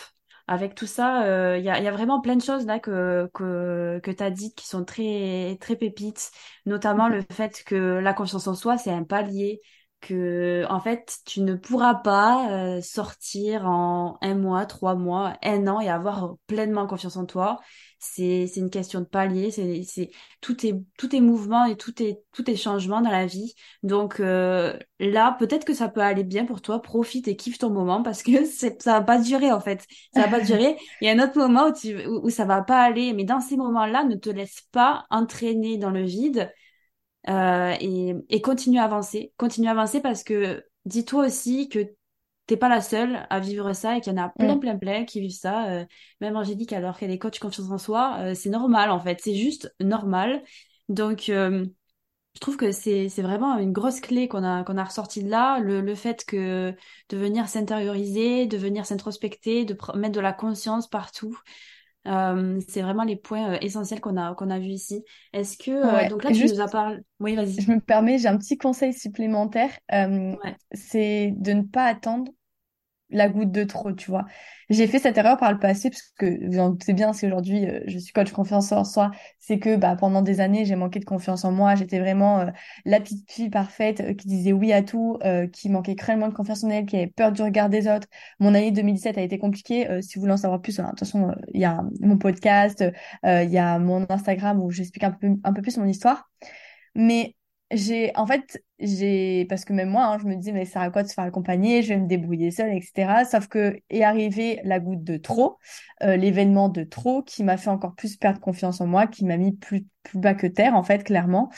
Avec tout ça, il euh, y, a, y, a, vraiment plein de choses là que, que, que tu as dites qui sont très, très pépites, notamment le fait que la confiance en soi, c'est un palier, que en fait, tu ne pourras pas sortir en un mois, trois mois, un an et avoir pleinement confiance en toi. C'est c'est une question de palier. C'est c'est tout est tout est mouvement et tout est tout est changement dans la vie. Donc euh, là peut-être que ça peut aller bien pour toi. Profite et kiffe ton moment parce que (laughs) c'est ça va pas durer en fait. Ça va pas (laughs) durer. Il y a un autre moment où tu où, ça va pas aller. Mais dans ces moments là ne te laisse pas entraîner dans le vide euh, et, et continue à avancer continue à avancer parce que dis-toi aussi que t'es pas la seule à vivre ça et qu'il y en a plein, mm. plein, plein qui vivent ça. Euh, même Angélique, alors qu'elle est coach confiance en soi, euh, c'est normal en fait. C'est juste normal. Donc, euh, je trouve que c'est vraiment une grosse clé qu'on a qu'on a ressorti de là. Le, le fait que de venir s'intérioriser, de venir s'introspecter, de mettre de la conscience partout. C'est vraiment les points essentiels qu'on a qu'on a vus ici. Est-ce que donc là tu nous as parlé Oui, vas-y. Je me permets, j'ai un petit conseil supplémentaire. C'est de ne pas attendre la goutte de trop, tu vois. J'ai fait cette erreur par le passé parce que vous en doutez bien, si aujourd'hui euh, je suis coach confiance en soi, c'est que bah, pendant des années j'ai manqué de confiance en moi. J'étais vraiment euh, la petite fille parfaite euh, qui disait oui à tout, qui manquait cruellement de confiance en elle, qui avait peur du regard des autres. Mon année 2017 a été compliquée. si vous voulez en savoir plus, toute façon il y a mon podcast, il y a mon Instagram où j'explique un peu un peu plus mon histoire. Mais j'ai en fait j'ai parce que même moi hein, je me dis mais ça à quoi de se faire accompagner? Je vais me débrouiller seule etc sauf que est arrivé la goutte de trop euh, l'événement de trop qui m'a fait encore plus perdre confiance en moi qui m'a mis plus plus bas que terre en fait clairement.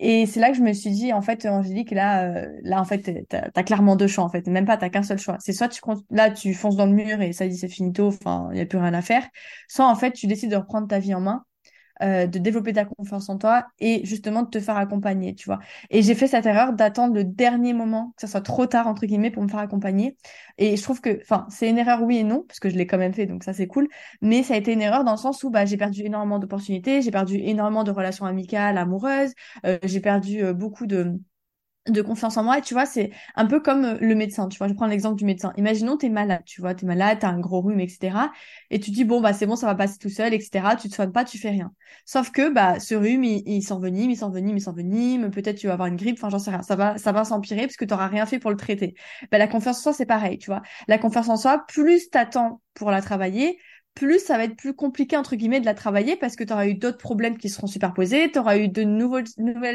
Et c'est là que je me suis dit en fait Angélique là euh, là en fait t'as as clairement deux choix en fait. Même pas t'as qu'un seul choix. C'est soit tu là tu fonces dans le mur et ça dit c'est finito enfin il y a plus rien à faire. Soit en fait tu décides de reprendre ta vie en main euh, de développer ta confiance en toi et justement de te faire accompagner, tu vois. Et j'ai fait cette erreur d'attendre le dernier moment, que ça soit trop tard, entre guillemets, pour me faire accompagner. Et je trouve que, enfin, c'est une erreur oui et non, parce que je l'ai quand même fait, donc ça c'est cool. Mais ça a été une erreur dans le sens où bah, j'ai perdu énormément d'opportunités, j'ai perdu énormément de relations amicales, amoureuses, euh, j'ai perdu euh, beaucoup de de confiance en moi. Et tu vois, c'est un peu comme euh, le médecin. Tu vois, je prends l'exemple du médecin. Imaginons, tu es malade, tu vois, tu es malade, tu as un gros rhume, etc. Et tu dis, bon, bah, c'est bon, ça va passer tout seul, etc. Tu te soignes pas, tu fais rien. Sauf que, bah, ce rhume, il, s'envenime, il s'envenime, il s'envenime. Peut-être tu vas avoir une grippe, enfin, j'en sais rien. Ça va, ça va s'empirer parce que tu rien fait pour le traiter. Bah, la confiance en soi, c'est pareil, tu vois. La confiance en soi, plus t'attends pour la travailler, plus ça va être plus compliqué entre guillemets de la travailler parce que tu auras eu d'autres problèmes qui seront superposés, tu auras eu de nouvelles,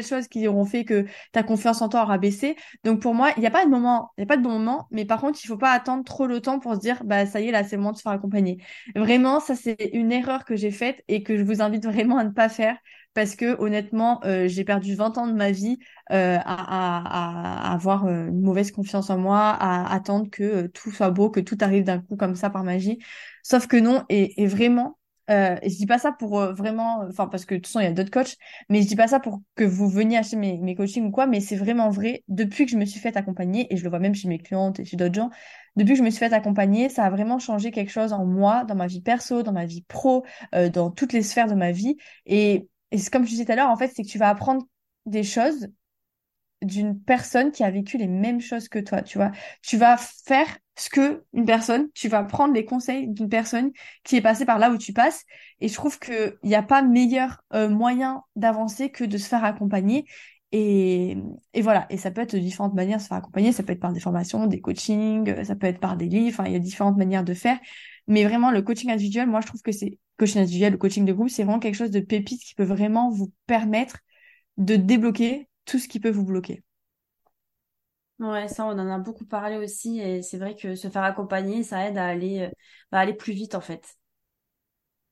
choses qui auront fait que ta confiance en toi aura baissé. Donc pour moi, il n'y a pas de moment, il n'y a pas de bon moment, mais par contre, il faut pas attendre trop le temps pour se dire bah ça y est là, c'est le moment de se faire accompagner. Vraiment, ça c'est une erreur que j'ai faite et que je vous invite vraiment à ne pas faire parce que honnêtement, euh, j'ai perdu 20 ans de ma vie euh, à, à, à, avoir euh, une mauvaise confiance en moi, à attendre que euh, tout soit beau, que tout arrive d'un coup comme ça par magie. Sauf que non, et, et vraiment, euh, et je dis pas ça pour vraiment, enfin parce que de toute façon il y a d'autres coachs, mais je dis pas ça pour que vous veniez acheter mes, mes coachings ou quoi, mais c'est vraiment vrai. Depuis que je me suis fait accompagner, et je le vois même chez mes clientes et chez d'autres gens, depuis que je me suis fait accompagner, ça a vraiment changé quelque chose en moi, dans ma vie perso, dans ma vie pro, euh, dans toutes les sphères de ma vie. Et et c'est comme je disais tout à l'heure, en fait, c'est que tu vas apprendre des choses d'une personne qui a vécu les mêmes choses que toi, tu vois. Tu vas faire ce que une personne, tu vas prendre les conseils d'une personne qui est passée par là où tu passes. Et je trouve qu'il n'y a pas meilleur euh, moyen d'avancer que de se faire accompagner. Et, voilà, et ça peut être de différentes manières de se faire accompagner, ça peut être par des formations, des coachings, ça peut être par des livres, enfin, il y a différentes manières de faire. Mais vraiment, le coaching individuel, moi, je trouve que c'est coaching individuel, le coaching de groupe, c'est vraiment quelque chose de pépite qui peut vraiment vous permettre de débloquer tout ce qui peut vous bloquer. Ouais, ça, on en a beaucoup parlé aussi, et c'est vrai que se faire accompagner, ça aide à aller, euh, à aller plus vite, en fait.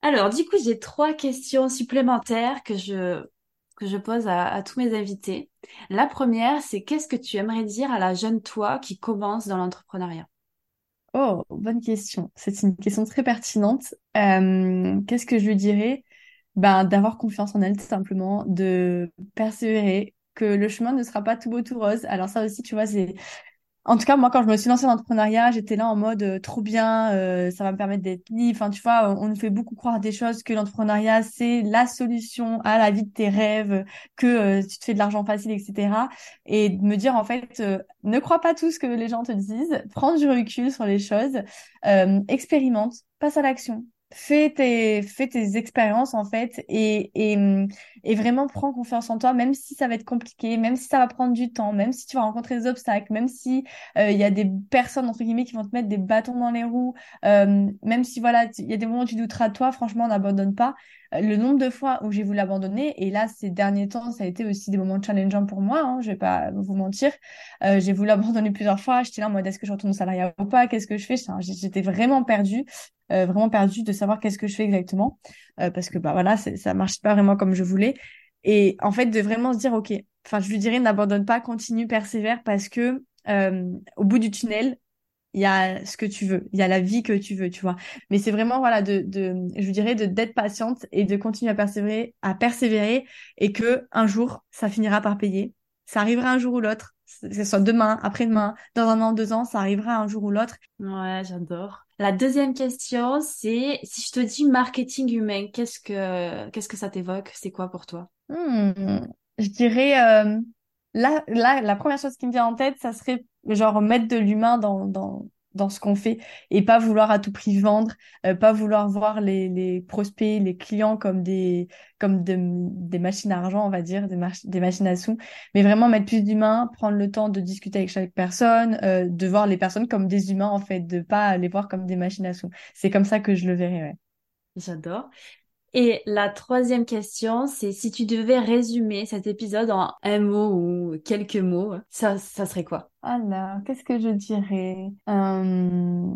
Alors, du coup, j'ai trois questions supplémentaires que je, que je pose à, tous mes invités. La première, c'est qu'est-ce que tu aimerais dire à la jeune toi qui commence dans l'entrepreneuriat? Oh, bonne question. C'est une question très pertinente. Euh, qu'est-ce que je lui dirais? ben, d'avoir confiance en elle, tout simplement, de persévérer, que le chemin ne sera pas tout beau, tout rose. Alors ça aussi, tu vois, c'est en tout cas, moi, quand je me suis lancée dans l'entrepreneuriat, j'étais là en mode euh, trop bien, euh, ça va me permettre d'être libre. Enfin, tu vois, on nous fait beaucoup croire des choses que l'entrepreneuriat, c'est la solution à la vie de tes rêves, que euh, tu te fais de l'argent facile, etc. Et de me dire, en fait, ne crois pas tout ce que les gens te disent, prends du recul sur les choses, expérimente, passe à l'action fais tes, fais tes expériences en fait et, et, et vraiment prends confiance en toi, même si ça va être compliqué, même si ça va prendre du temps, même si tu vas rencontrer des obstacles, même si euh, il y a des personnes entre guillemets qui vont te mettre des bâtons dans les roues, euh, même si voilà, il y a des moments où tu douteras de toi, franchement, n'abandonne pas. Le nombre de fois où j'ai voulu abandonner, et là ces derniers temps, ça a été aussi des moments challengeants pour moi, hein, je vais pas vous mentir. Euh, j'ai voulu (laughs) abandonner plusieurs fois, j'étais là en mode est-ce que je retourne au salariat ou pas, qu'est-ce que je fais, j'étais vraiment perdue. Euh, vraiment perdue de savoir qu'est-ce que je fais exactement. Euh, parce que bah voilà ça marche pas vraiment comme je voulais. Et en fait de vraiment se dire ok enfin je lui dirais n'abandonne pas continue persévère parce que au bout du tunnel il y a ce que tu veux, il y a la vie que tu veux, tu vois. Mais c'est vraiment voilà de, de je dirais de d'être patiente et de continuer à persévérer, à persévérer et que un jour ça finira par payer. Ça arrivera un jour ou l'autre, que ce soit demain, après-demain, dans un an, deux ans, ça arrivera un jour ou l'autre. Ouais, j'adore. La deuxième question, c'est si je te dis marketing humain, qu'est-ce que qu'est-ce que ça t'évoque? C'est quoi pour toi? Hmm, Je dirais euh, là, là, la première chose qui me vient en tête, ça serait genre mettre de l'humain dans, dans dans ce qu'on fait et pas vouloir à tout prix vendre, euh, pas vouloir voir les, les prospects, les clients comme des comme des machines à argent, on va dire, des, des machines à sous, mais vraiment mettre plus d'humains, prendre le temps de discuter avec chaque personne, euh, de voir les personnes comme des humains en fait, de pas les voir comme des machines à sous. C'est comme ça que je le verrais, ouais. J'adore. Et la troisième question, c'est si tu devais résumer cet épisode en un mot ou quelques mots, ça, ça serait quoi? Alors, qu'est-ce que je dirais? Euh...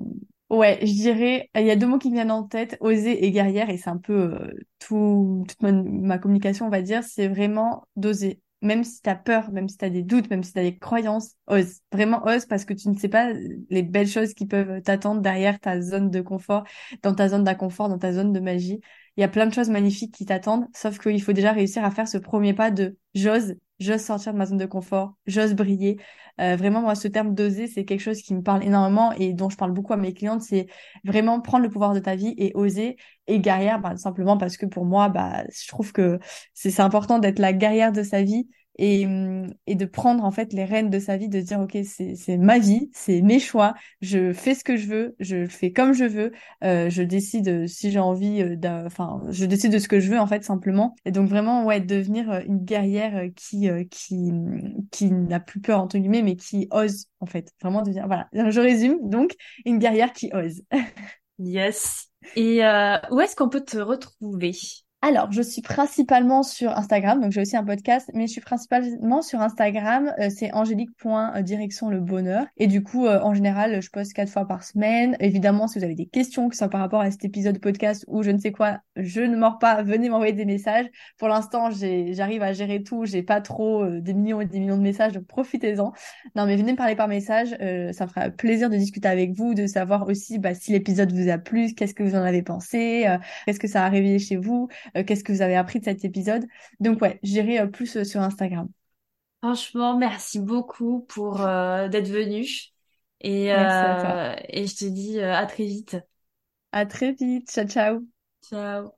Ouais, je dirais, il y a deux mots qui viennent en tête, oser et guerrière, et c'est un peu euh, tout, toute ma, communication, on va dire, c'est vraiment d'oser. Même si tu as peur, même si tu as des doutes, même si tu as des croyances, ose. Vraiment ose parce que tu ne sais pas les belles choses qui peuvent t'attendre derrière ta zone de confort, dans ta zone d'inconfort, dans ta zone de magie il y a plein de choses magnifiques qui t'attendent, sauf qu'il faut déjà réussir à faire ce premier pas de j'ose, j'ose sortir de ma zone de confort, j'ose briller. Euh, vraiment, moi, ce terme d'oser, c'est quelque chose qui me parle énormément et dont je parle beaucoup à mes clientes, c'est vraiment prendre le pouvoir de ta vie et oser. Et guerrière, bah, simplement parce que pour moi, bah, je trouve que c'est important d'être la guerrière de sa vie et, hum, et de prendre en fait les rênes de sa vie, de dire ok c'est ma vie, c'est mes choix, je fais ce que je veux, je fais comme je veux, euh, je décide si j'ai envie, euh, enfin je décide de ce que je veux en fait simplement. Et donc vraiment ouais devenir euh, une guerrière euh, qui qui qui n'a plus peur entre guillemets mais qui ose en fait vraiment devenir voilà (laughs) je résume donc une guerrière qui ose. (laughs) yes. Et euh, où est-ce qu'on peut te retrouver? Alors, je suis principalement sur Instagram, donc j'ai aussi un podcast, mais je suis principalement sur Instagram, euh, c'est angélique.direction le bonheur. Et du coup, euh, en général, je poste quatre fois par semaine. Évidemment, si vous avez des questions, que ce soit par rapport à cet épisode podcast ou je ne sais quoi, je ne mords pas, venez m'envoyer des messages. Pour l'instant, j'arrive à gérer tout, j'ai pas trop euh, des millions et des millions de messages, donc profitez-en. Non, mais venez me parler par message, ça me fera plaisir de discuter avec vous, de savoir aussi bah, si l'épisode vous a plu, qu'est-ce que vous en avez pensé, qu'est-ce que ça a réveillé chez vous. Euh, qu'est-ce que vous avez appris de cet épisode. Donc ouais, j'irai euh, plus euh, sur Instagram. Franchement, merci beaucoup pour d'être venu. Et, et je te dis à très vite. À très vite. Ciao, ciao. Ciao.